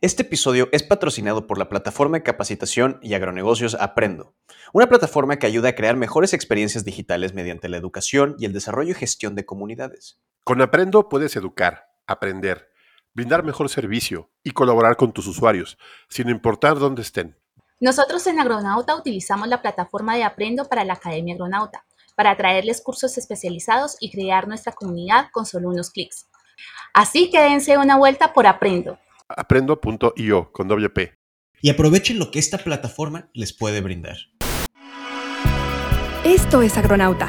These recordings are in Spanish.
Este episodio es patrocinado por la plataforma de capacitación y agronegocios Aprendo, una plataforma que ayuda a crear mejores experiencias digitales mediante la educación y el desarrollo y gestión de comunidades. Con Aprendo puedes educar, aprender, brindar mejor servicio y colaborar con tus usuarios, sin importar dónde estén. Nosotros en Agronauta utilizamos la plataforma de Aprendo para la Academia Agronauta, para traerles cursos especializados y crear nuestra comunidad con solo unos clics. Así que dense una vuelta por Aprendo. Aprendo.io con WP. Y aprovechen lo que esta plataforma les puede brindar. Esto es Agronauta,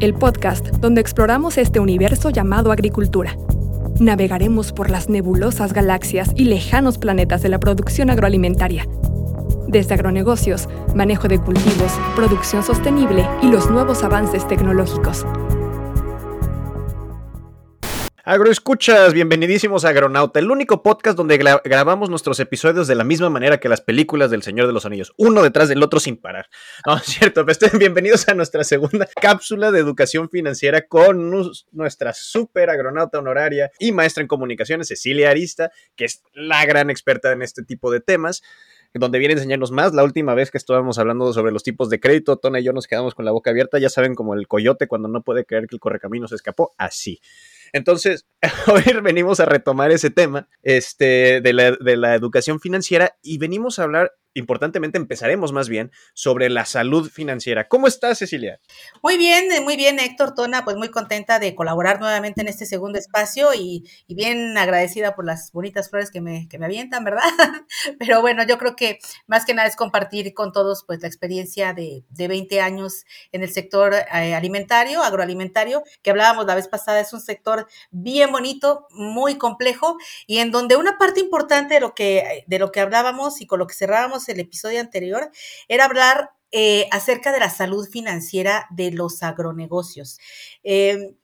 el podcast donde exploramos este universo llamado agricultura. Navegaremos por las nebulosas galaxias y lejanos planetas de la producción agroalimentaria desde agronegocios, manejo de cultivos, producción sostenible y los nuevos avances tecnológicos. Agroescuchas, bienvenidísimos a Agronauta, el único podcast donde grabamos nuestros episodios de la misma manera que las películas del Señor de los Anillos, uno detrás del otro sin parar. No, es cierto, estén bienvenidos a nuestra segunda cápsula de educación financiera con nuestra super agronauta honoraria y maestra en comunicaciones, Cecilia Arista, que es la gran experta en este tipo de temas donde viene a enseñarnos más. La última vez que estábamos hablando sobre los tipos de crédito, Tona y yo nos quedamos con la boca abierta. Ya saben, como el coyote cuando no puede creer que el correcamino se escapó, así. Entonces, hoy venimos a retomar ese tema este, de, la, de la educación financiera y venimos a hablar importantemente empezaremos más bien sobre la salud financiera. ¿Cómo estás, Cecilia? Muy bien, eh, muy bien, Héctor Tona, pues muy contenta de colaborar nuevamente en este segundo espacio y, bien agradecida por las bonitas flores que me, que me avientan, ¿verdad? Pero bueno, yo creo que más que nada es compartir con todos pues la experiencia de, de 20 años en el sector eh, alimentario, agroalimentario, que hablábamos la vez pasada, es un sector bien bonito, muy complejo y en donde una parte importante de lo que, de lo que hablábamos y con lo que cerrábamos el episodio anterior, era hablar eh, acerca de la salud financiera de los agronegocios. Em,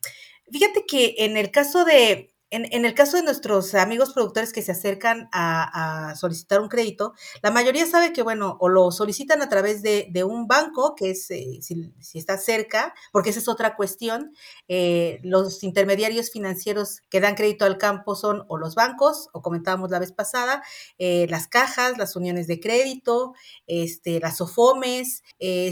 fíjate que en el caso de, en, el caso de nuestros amigos productores que se acercan a, solicitar un crédito, la mayoría sabe que, bueno, o lo solicitan a través de, un banco, que es eh, si, está cerca, porque esa es otra cuestión. Eh, los intermediarios financieros que dan crédito al campo son o los bancos, o comentábamos la vez pasada, eh, las cajas, las uniones de crédito, este, las OFOMES,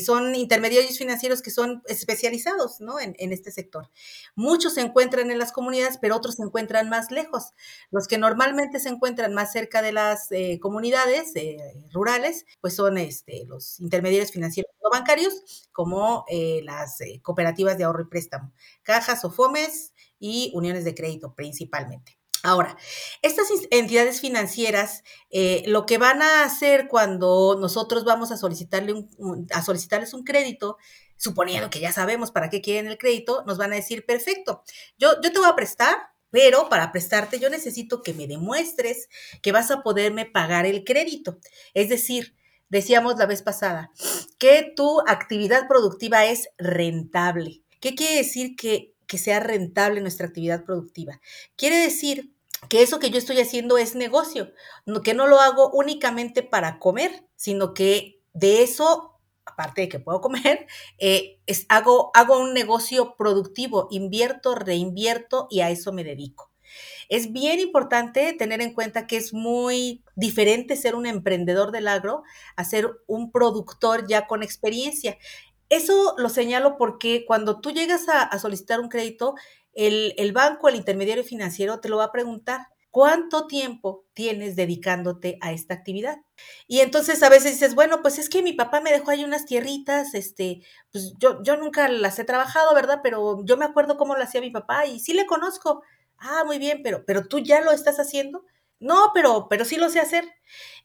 son intermediarios financieros que son especializados ¿no? en este sector. Muchos se encuentran en las comunidades, pero otros se encuentran más lejos. Los que normalmente se encuentran más cerca de las eh, comunidades eh, rurales, pues son este, los intermediarios financieros no bancarios, como eh, las cooperativas de ahorro y préstamo, cajas o FOMES y uniones de crédito principalmente. Ahora, estas entidades financieras lo que van a hacer cuando nosotros vamos a, solicitarle a solicitarles un crédito, suponiendo que ya sabemos para qué quieren el crédito, nos van a decir, perfecto, yo, yo te voy a prestar pero para prestarte yo necesito que me demuestres que vas a poderme pagar el crédito. Es decir, decíamos la vez pasada, que tu actividad productiva es rentable. ¿Qué quiere decir que, que sea rentable nuestra actividad productiva? Quiere decir que eso que yo estoy haciendo es negocio, que no lo hago únicamente para comer, sino que de eso aparte de que puedo comer, eh, es, hago, hago un negocio productivo, invierto, reinvierto y a eso me dedico. Es bien importante tener en cuenta que es muy diferente ser un emprendedor del agro a ser un productor ya con experiencia. Eso lo señalo porque cuando tú llegas a, solicitar un crédito, el, el banco, el intermediario financiero te lo va a preguntar. ¿Cuánto tiempo tienes dedicándote a esta actividad? Y entonces a veces dices, bueno, pues es que mi papá me dejó ahí unas tierritas, este, pues yo, yo nunca las he trabajado, ¿verdad? Pero yo me acuerdo cómo lo hacía mi papá y sí le conozco. Ah, muy bien, pero, pero tú ya lo estás haciendo. No, pero, pero sí lo sé hacer.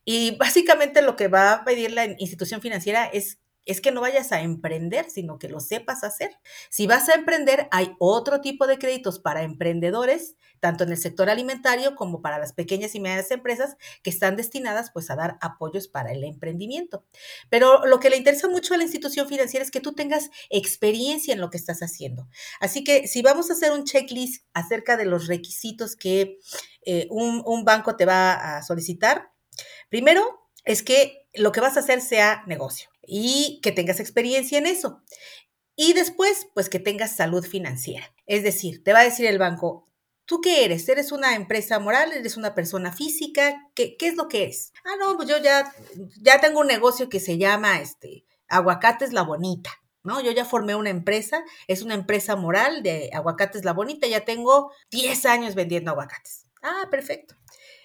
Y básicamente lo que va a pedir la institución financiera es es que no vayas a emprender, sino que lo sepas hacer. Si vas a emprender, hay otro tipo de créditos para emprendedores, tanto en el sector alimentario como para las pequeñas y medianas empresas que están destinadas pues a dar apoyos para el emprendimiento. Pero lo que le interesa mucho a la institución financiera es que tú tengas experiencia en lo que estás haciendo. Así que si vamos a hacer un checklist acerca de los requisitos que eh, un, un banco te va a solicitar, primero es que lo que vas a hacer sea negocio y que tengas experiencia en eso. Y después, pues que tengas salud financiera. Es decir, te va a decir el banco, ¿Tú qué eres? ¿Eres una empresa moral? ¿Eres una persona física? ¿Qué, qué es lo que es? Ah, no, pues yo ya, ya tengo un negocio que se llama este, Aguacates La Bonita. ¿no? Yo ya formé una empresa, es una empresa moral de Aguacates La Bonita, ya tengo 10 años vendiendo aguacates. Ah, perfecto.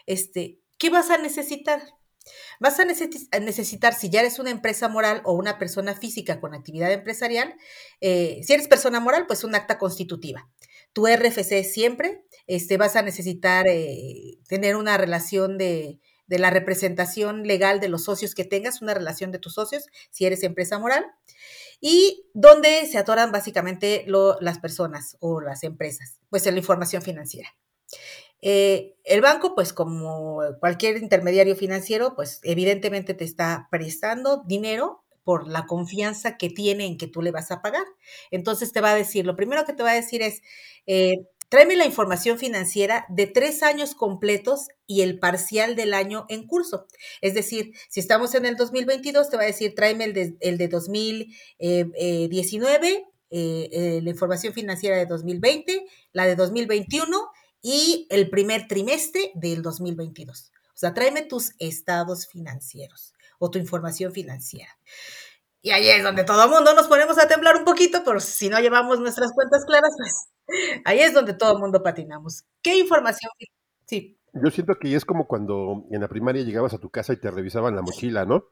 Este, ¿qué vas a necesitar? Vas a necesitar, si ya eres una empresa moral o una persona física con actividad empresarial, eh, si eres persona moral, pues un acta constitutiva. Tu RFC siempre, este, vas a necesitar eh, tener una relación de, de la representación legal de los socios que tengas, una relación de tus socios, si eres empresa moral y donde se atoran básicamente las personas o las empresas, pues en la información financiera. Eh, el banco, pues como cualquier intermediario financiero, pues evidentemente te está prestando dinero por la confianza que tiene en que tú le vas a pagar. Entonces te va a decir, lo primero que te va a decir es, eh, Tráeme la información financiera de tres años completos y el parcial del año en curso. Es decir, si estamos en el 2022, te va a decir, tráeme el de, el de 2019, eh, la información financiera de 2020, la de 2021 y el primer trimestre del 2022. O sea, tráeme tus estados financieros o tu información financiera. Y ahí es donde todo el mundo nos ponemos a temblar un poquito, pero si no llevamos nuestras cuentas claras, pues ahí es donde todo el mundo patinamos. ¿Qué información? Sí. Yo siento que es como cuando en la primaria llegabas a tu casa y te revisaban la mochila, ¿no?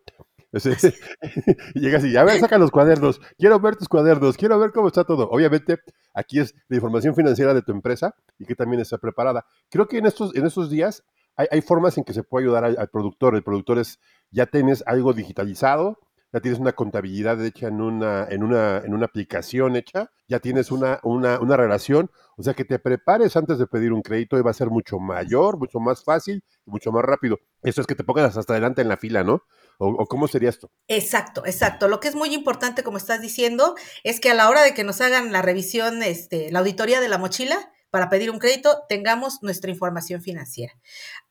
llegas y, a ver, saca los cuadernos, quiero ver tus cuadernos, quiero ver cómo está todo. Obviamente, aquí es la información financiera de tu empresa y que también está preparada. Creo que en estos, en estos días hay, formas en que se puede ayudar al, al productor. El productor es, ya tienes algo digitalizado, ya tienes una contabilidad hecha en una, en una, en una aplicación hecha, ya tienes una, una, una relación, o sea que te prepares antes de pedir un crédito y va a ser mucho mayor, mucho más fácil y mucho más rápido. Eso es que te pongas hasta adelante en la fila, ¿no? ¿O, cómo sería esto? Exacto, exacto. Lo que es muy importante, como estás diciendo, es que a la hora de que nos hagan la revisión, este, la auditoría de la mochila, para pedir un crédito, tengamos nuestra información financiera.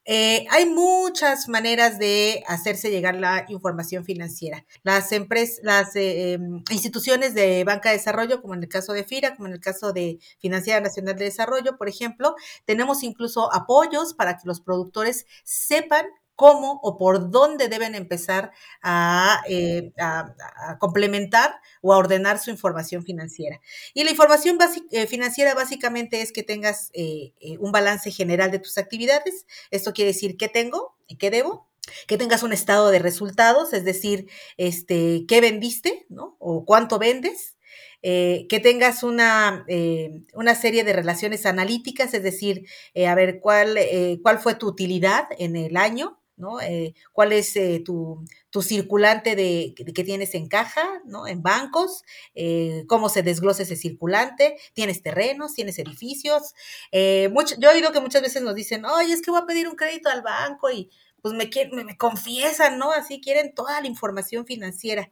Eh, hay muchas maneras de hacerse llegar la información financiera. Las empresas, las eh, em, instituciones de banca de desarrollo, como en el caso de FIRA, como en el caso de Financiera Nacional de Desarrollo, por ejemplo, tenemos incluso apoyos para que los productores sepan cómo o por dónde deben empezar a, eh, complementar o a ordenar su información financiera. Y la información eh, financiera básicamente es que tengas eh, un balance general de tus actividades. Esto quiere decir qué tengo y qué debo, que tengas un estado de resultados, es decir, este, qué vendiste, ¿no? O cuánto vendes. que tengas una, una, serie de relaciones analíticas, es decir, a ver cuál, cuál fue tu utilidad en el año, ¿no? Eh, ¿Cuál es eh, tu, circulante de, que tienes en caja, ¿no? En bancos, eh, cómo se desglosa ese circulante, tienes terrenos, tienes edificios. Yo he oído que muchas veces nos dicen, oye, es que voy a pedir un crédito al banco y pues me, me, me confiesan, ¿no? Así quieren toda la información financiera.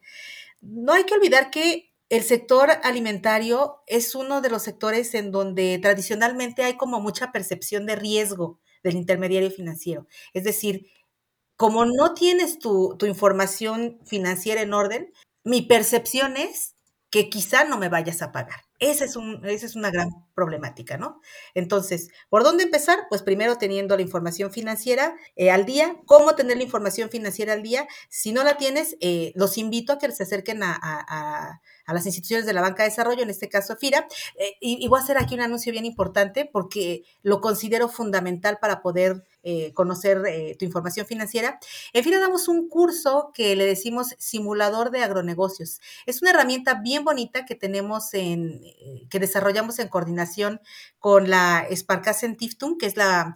No hay que olvidar que el sector alimentario es uno de los sectores en donde tradicionalmente hay como mucha percepción de riesgo del intermediario financiero. Es decir, como no tienes tu, información financiera en orden, mi percepción es que quizá no me vayas a pagar. Esa es, un, esa es una gran problemática, ¿no? Entonces, ¿por dónde empezar? Pues primero teniendo la información financiera eh, al día. ¿Cómo tener la información financiera al día? Si no la tienes, eh, los invito a que se acerquen a a las instituciones de la banca de desarrollo, en este caso FIRA. Eh, y, voy a hacer aquí un anuncio bien importante porque lo considero fundamental para poder eh, conocer tu información financiera. En FIRA damos un curso que le decimos simulador de agronegocios. Es una herramienta bien bonita que tenemos en, que desarrollamos en coordinación con la Sparkassen Tiftum, que es la,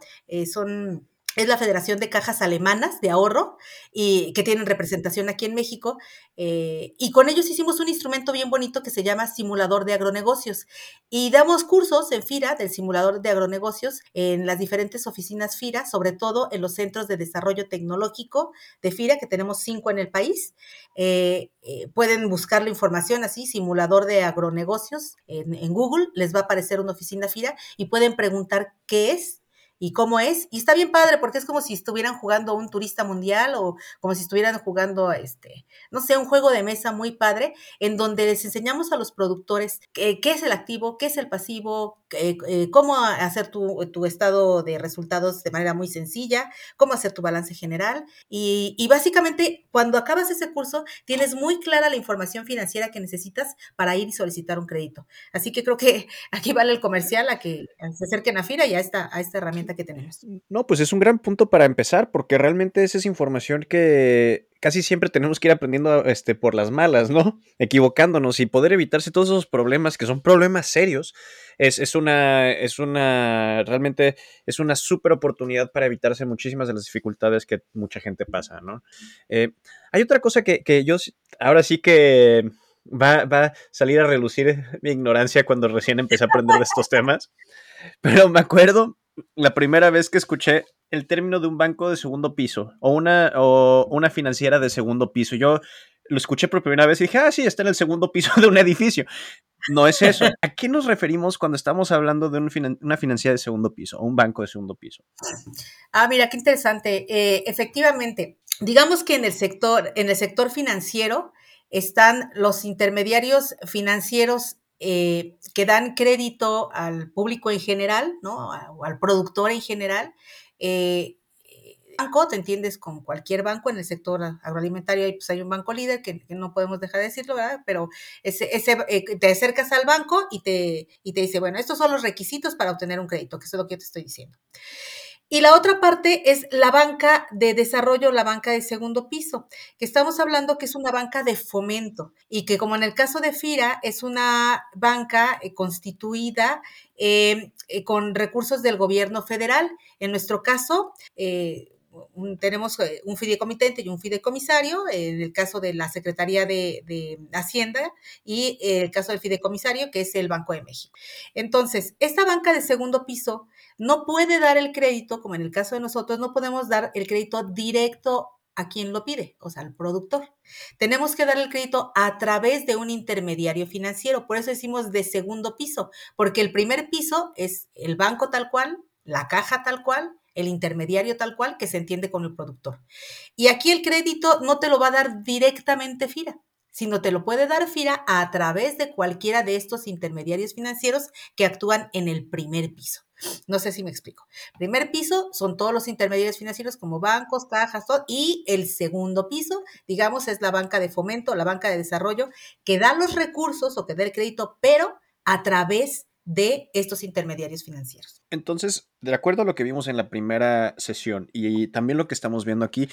son es la Federación de Cajas Alemanas de Ahorro y que tienen representación aquí en México. Eh, y con ellos hicimos un instrumento bien bonito que se llama simulador de agronegocios. Y damos cursos en FIRA del simulador de agronegocios en las diferentes oficinas FIRA, sobre todo en los centros de desarrollo tecnológico de FIRA, que tenemos cinco en el país. Eh, eh, pueden buscar la información así, simulador de agronegocios en, en Google, les va a aparecer una oficina FIRA y pueden preguntar qué es y cómo es. Y está bien padre porque es como si estuvieran jugando un turista mundial o como si estuvieran jugando, este, no sé, un juego de mesa muy padre en donde les enseñamos a los productores qué, es el activo, qué es el pasivo, eh, eh, cómo hacer tu, tu, estado de resultados de manera muy sencilla, cómo hacer tu balance general. Y, básicamente, cuando acabas ese curso, tienes muy clara la información financiera que necesitas para ir y solicitar un crédito. Así que creo que aquí vale el comercial a que se acerquen a FIRA y a esta, a esta herramienta que tenemos. No, pues es un gran punto para empezar, porque realmente esa es información que casi siempre tenemos que ir aprendiendo este, por las malas, ¿no? Equivocándonos y poder evitarse todos esos problemas que son problemas serios. Es, es una, es una, realmente es una súper oportunidad para evitarse muchísimas de las dificultades que mucha gente pasa, ¿no? Eh, hay otra cosa que, que, yo, ahora sí que va, va a salir a relucir mi ignorancia cuando recién empecé a aprender de estos temas, pero me acuerdo la primera vez que escuché el término de un banco de segundo piso o una, o una financiera de segundo piso. Yo lo escuché por primera vez y dije, ah, sí, está en el segundo piso de un edificio. No es eso. ¿A qué nos referimos cuando estamos hablando de un una financiera de segundo piso o un banco de segundo piso? Ah, mira, qué interesante. Eh, efectivamente, digamos que en el sector, en el sector financiero están los intermediarios financieros eh, que dan crédito al público en general, ¿no? O al productor en general. Eh, banco, te entiendes con cualquier banco en el sector agroalimentario, pues hay un banco líder que, no podemos dejar de decirlo, ¿verdad? Pero ese, ese eh, te acercas al banco y te, y te dice, bueno, estos son los requisitos para obtener un crédito, que es lo que yo te estoy diciendo. Y la otra parte es la banca de desarrollo, la banca de segundo piso, que estamos hablando que es una banca de fomento y que como en el caso de FIRA es una banca eh, constituida eh, eh, con recursos del gobierno federal. En nuestro caso, tenemos un fideicomitente y un fideicomisario, en el caso de la Secretaría de, de, Hacienda y el caso del fideicomisario, que es el Banco de México. Entonces, esta banca de segundo piso no puede dar el crédito, como en el caso de nosotros, no podemos dar el crédito directo a quien lo pide, o sea, al productor. Tenemos que dar el crédito a través de un intermediario financiero, por eso decimos de segundo piso, porque el primer piso es el banco tal cual, la caja tal cual, el intermediario tal cual que se entiende con el productor. Y aquí el crédito no te lo va a dar directamente FIRA, sino te lo puede dar FIRA a través de cualquiera de estos intermediarios financieros que actúan en el primer piso. No sé si me explico. Primer piso son todos los intermediarios financieros como bancos, cajas, todo, y el segundo piso, digamos, es la banca de fomento, la banca de desarrollo, que da los recursos o que da el crédito, pero a través de estos intermediarios financieros. Entonces, de acuerdo a lo que vimos en la primera sesión y también lo que estamos viendo aquí,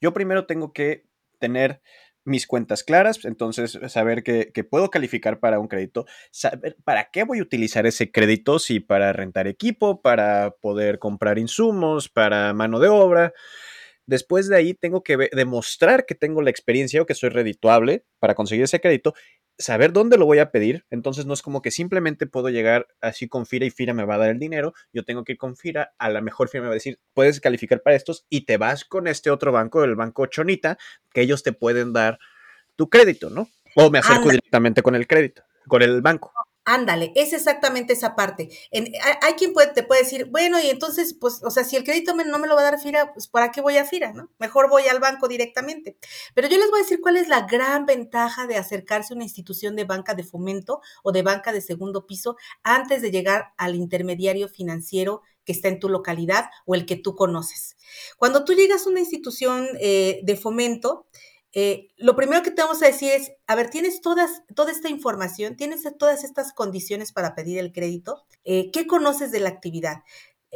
yo primero tengo que tener mis cuentas claras, entonces saber que, puedo calificar para un crédito, saber para qué voy a utilizar ese crédito, si para rentar equipo, para poder comprar insumos, para mano de obra. Después de ahí tengo que demostrar que tengo la experiencia o que soy redituable para conseguir ese crédito saber dónde lo voy a pedir. Entonces no es como que simplemente puedo llegar así con FIRA y FIRA me va a dar el dinero. Yo tengo que ir con FIRA, a la mejor FIRA me va a decir, puedes calificar para estos y te vas con este otro banco, el banco Chonita, que ellos te pueden dar tu crédito, ¿no? O me acerco directamente con el crédito, con el banco. Ándale, es exactamente esa parte. hay, quien puede, te puede decir, bueno, y entonces, pues, o sea, si el crédito no me lo va a dar FIRA, pues, ¿para qué voy a FIRA, no? Mejor voy al banco directamente. Pero yo les voy a decir cuál es la gran ventaja de acercarse a una institución de banca de fomento o de banca de segundo piso antes de llegar al intermediario financiero que está en tu localidad o el que tú conoces. Cuando tú llegas a una institución eh, de fomento, eh, lo primero que te vamos a decir es, a ver, tienes todas, toda esta información, tienes todas estas condiciones para pedir el crédito, eh, ¿qué conoces de la actividad?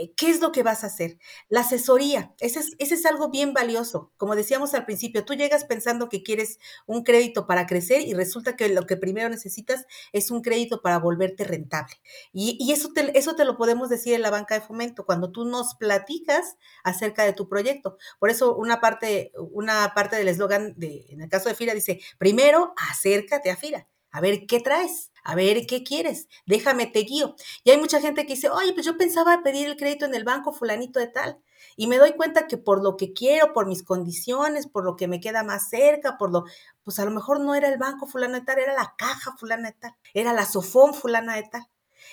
Eh, ¿Qué es lo que vas a hacer? La asesoría, ese es, algo bien valioso. Como decíamos al principio, tú llegas pensando que quieres un crédito para crecer y resulta que lo que primero necesitas es un crédito para volverte rentable. Y, y eso, te, eso te lo podemos decir en la banca de fomento, cuando tú nos platicas acerca de tu proyecto. Por eso una parte, una parte del eslogan, de, en el caso de FIRA, dice, primero acércate a FIRA, a ver qué traes a ver qué quieres, déjame te guío. Y hay mucha gente que dice, oye, pues yo pensaba pedir el crédito en el banco fulanito de tal. Y me doy cuenta que por lo que quiero, por mis condiciones, por lo que me queda más cerca, por lo, pues a lo mejor no era el banco fulano de tal, era la caja fulana de tal, era la sofón fulana de tal.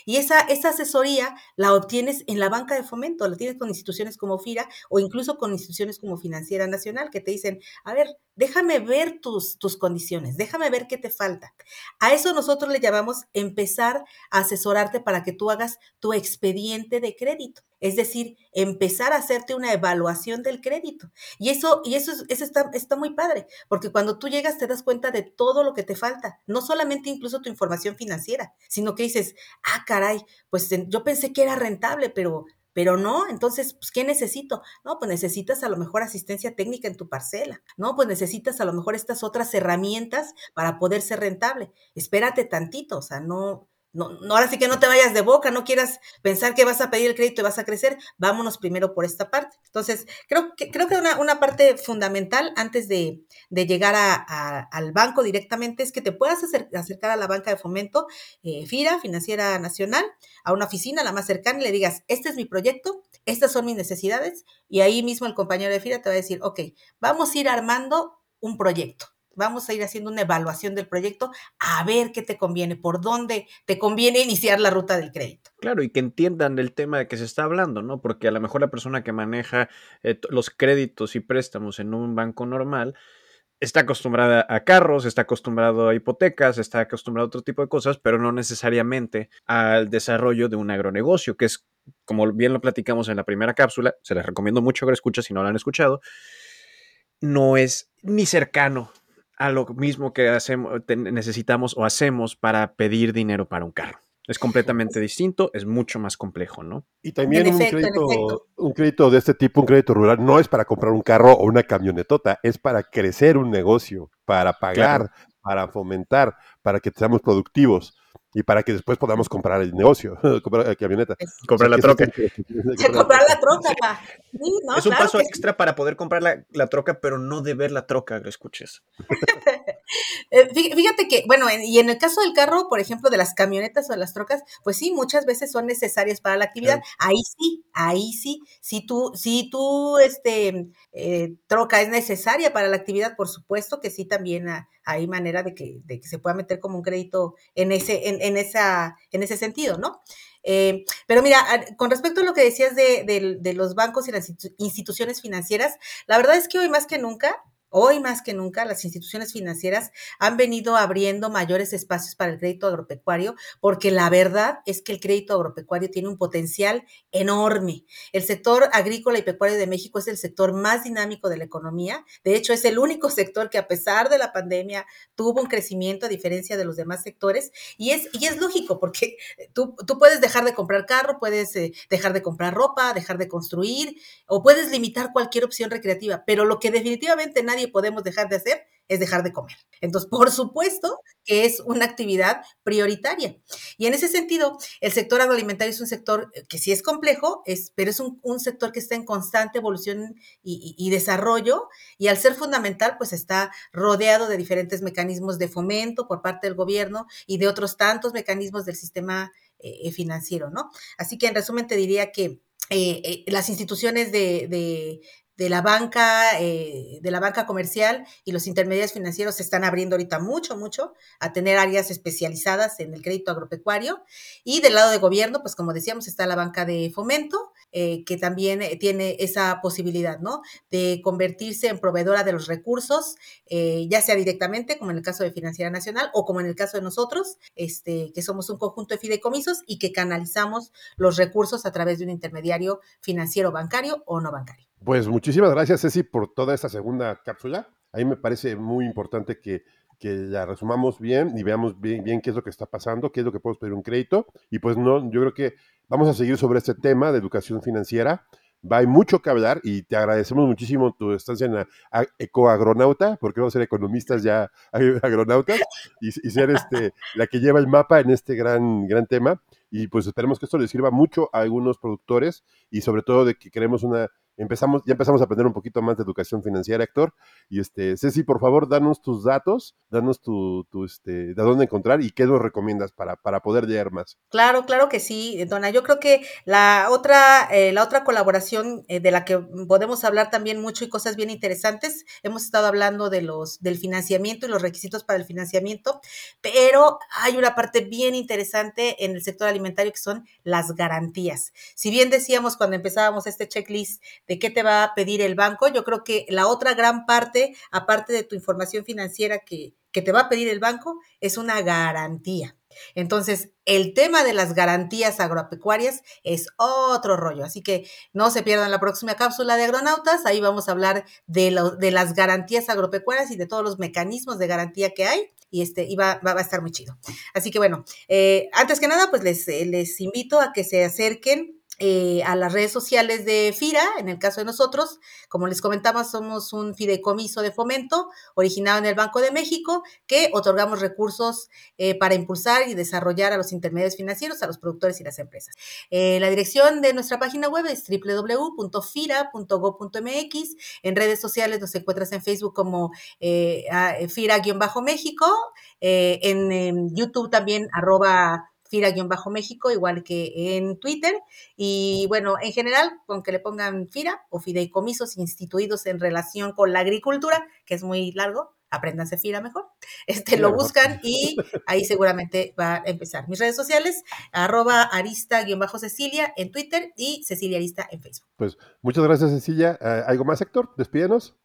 Y esa, esa asesoría la obtienes en la banca de fomento, la tienes con instituciones como FIRA o incluso con instituciones como Financiera Nacional que te dicen, a ver, déjame ver tus, tus condiciones, déjame ver qué te falta. A eso nosotros le llamamos empezar a asesorarte para que tú hagas tu expediente de crédito. Es decir, empezar a hacerte una evaluación del crédito. Y eso, y eso, eso está, está muy padre, porque cuando tú llegas te das cuenta de todo lo que te falta, no solamente incluso tu información financiera, sino que dices, ah, caray, pues yo pensé que era rentable, pero pero no, entonces, pues, ¿qué necesito? No, pues necesitas a lo mejor asistencia técnica en tu parcela, ¿no? Pues necesitas a lo mejor estas otras herramientas para poder ser rentable. Espérate tantito, o sea, no, no, no, ahora sí que no te vayas de boca, no quieras pensar que vas a pedir el crédito y vas a crecer, vámonos primero por esta parte. Entonces, creo que, creo que una, una parte fundamental antes de, de llegar a, al banco directamente es que te puedas acercar a la banca de fomento, eh, FIRA, Financiera Nacional, a una oficina, la más cercana, y le digas, este es mi proyecto, estas son mis necesidades, y ahí mismo el compañero de FIRA te va a decir, ok, vamos a ir armando un proyecto vamos a ir haciendo una evaluación del proyecto a ver qué te conviene, por dónde te conviene iniciar la ruta del crédito. Claro, y que entiendan el tema de que se está hablando, ¿no? Porque a lo mejor la persona que maneja eh, los créditos y préstamos en un banco normal está acostumbrada a carros, está acostumbrado a hipotecas, está acostumbrado a otro tipo de cosas, pero no necesariamente al desarrollo de un agronegocio, que es, como bien lo platicamos en la primera cápsula, se les recomiendo mucho que lo escuchen si no lo han escuchado, no es ni cercano a lo mismo que hacemos, necesitamos o hacemos para pedir dinero para un carro. Es completamente distinto, es mucho más complejo, ¿no? Y también un, crédito, un crédito de este tipo, un crédito rural, no es para comprar un carro o una camionetota, es para crecer un negocio, para pagar, para fomentar, para que seamos productivos y para que después podamos comprar el negocio, comprar la camioneta. comprar la troca. comprar la troca, pa. es un paso extra para poder comprar la, la, troca, pero no de ver la troca, lo escuches. Eh, fíjate que, bueno, y en el caso del carro, por ejemplo, de las camionetas o de las trocas, pues sí, muchas veces son necesarias para la actividad. Ahí sí, ahí sí. Si tú, si tú, este, eh, troca es necesaria para la actividad, por supuesto que sí, también hay manera de que, de que se pueda meter como un crédito en ese, en, en esa, en ese sentido, ¿no? Eh, pero mira, con respecto a lo que decías de, de, de, los bancos y las instituciones financieras, la verdad es que hoy más que nunca Hoy más que nunca las instituciones financieras han venido abriendo mayores espacios para el crédito agropecuario porque la verdad es que el crédito agropecuario tiene un potencial enorme. El sector agrícola y pecuario de México es el sector más dinámico de la economía. De hecho, es el único sector que a pesar de la pandemia tuvo un crecimiento a diferencia de los demás sectores. Y es, y es lógico porque tú, tú puedes dejar de comprar carro, puedes eh, dejar de comprar ropa, dejar de construir o puedes limitar cualquier opción recreativa. Pero lo que definitivamente nadie podemos dejar de hacer es dejar de comer. Entonces, por supuesto que es una actividad prioritaria. Y en ese sentido, el sector agroalimentario es un sector que sí es complejo, es, pero es un, sector que está en constante evolución y, desarrollo, y al ser fundamental, pues está rodeado de diferentes mecanismos de fomento por parte del gobierno y de otros tantos mecanismos del sistema eh, financiero, ¿no? Así que en resumen te diría que eh, eh, las instituciones de la banca, eh, de la banca comercial y los intermediarios financieros se están abriendo ahorita mucho, mucho a tener áreas especializadas en el crédito agropecuario. Y del lado de gobierno, pues como decíamos, está la banca de fomento, eh, que también eh, tiene esa posibilidad, ¿no? De convertirse en proveedora de los recursos, ya sea directamente, como en el caso de Financiera Nacional, o como en el caso de nosotros, este, que somos un conjunto de fideicomisos y que canalizamos los recursos a través de un intermediario financiero bancario o no bancario. Pues muchísimas gracias, Ceci, por toda esta segunda cápsula. A mí me parece muy importante que, que la resumamos bien y veamos bien, qué es lo que está pasando, qué es lo que podemos pedir un crédito. Y pues no, yo creo que vamos a seguir sobre este tema de educación financiera. Va, hay mucho que hablar y te agradecemos muchísimo tu estancia en ecoagronauta, porque vamos a ser economistas ya agronautas, y, ser este, la que lleva el mapa en este gran, gran tema. Y pues esperemos que esto les sirva mucho a algunos productores y sobre todo de que queremos una empezamos, ya empezamos a aprender un poquito más de educación financiera, Héctor. Y este, Ceci, por favor, danos tus datos, danos tu, tu este, de dónde encontrar y qué nos recomiendas para, para poder leer más. Claro, claro que sí, Dona. Yo creo que la otra, eh, la otra colaboración eh, de la que podemos hablar también mucho y cosas bien interesantes, hemos estado hablando de los, del financiamiento y los requisitos para el financiamiento, pero hay una parte bien interesante en el sector alimentario que son las garantías. Si bien decíamos cuando empezábamos este checklist de qué te va a pedir el banco. Yo creo que la otra gran parte, aparte de tu información financiera que, que te va a pedir el banco, es una garantía. Entonces, el tema de las garantías agropecuarias es otro rollo, así que no se pierdan la próxima cápsula de agronautas, ahí vamos a hablar de, lo, de las garantías agropecuarias y de todos los mecanismos de garantía que hay y este y va, a estar muy chido. Así que bueno, eh, antes que nada, pues les, les invito a que se acerquen eh, a las redes sociales de FIRA, en el caso de nosotros, como les comentaba, somos un fideicomiso de fomento originado en el Banco de México que otorgamos recursos eh, para impulsar y desarrollar a los intermediarios financieros, a los productores y las empresas. Eh, la dirección de nuestra página web es www.fira.go.mx. En redes sociales nos encuentras en Facebook como FIRA-México, en, YouTube también arroba Fira-México, igual que en Twitter. Y bueno, en general, con que le pongan Fira o fideicomisos instituidos en relación con la agricultura, que es muy largo, apréndanse Fira mejor. Este lo buscan y ahí seguramente va a empezar. Mis redes sociales, arroba arista-cecilia en Twitter y Cecilia Arista en Facebook. Pues muchas gracias, Cecilia. Ah, ¿Algo más, Héctor? Despídenos.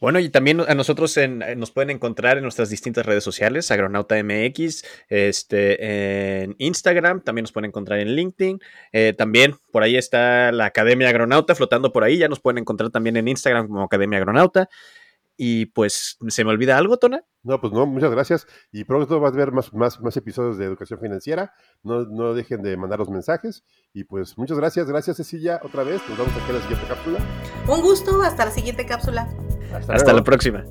Bueno, y también a nosotros en, nos pueden encontrar en nuestras distintas redes sociales, Agronauta MX, este, en Instagram, también nos pueden encontrar en LinkedIn, eh, también por ahí está la Academia Agronauta flotando por ahí, ya nos pueden encontrar también en Instagram como Academia Agronauta. Y pues, ¿se me olvida algo, Tona? No, pues no, muchas gracias. Y pronto vas a ver más, más, más episodios de educación financiera. No, no dejen de mandar los mensajes. Y pues muchas gracias. Gracias, Cecilia, otra vez. Nos vemos aquí en la siguiente cápsula. Un gusto. Hasta la siguiente cápsula. Hasta, Hasta la próxima.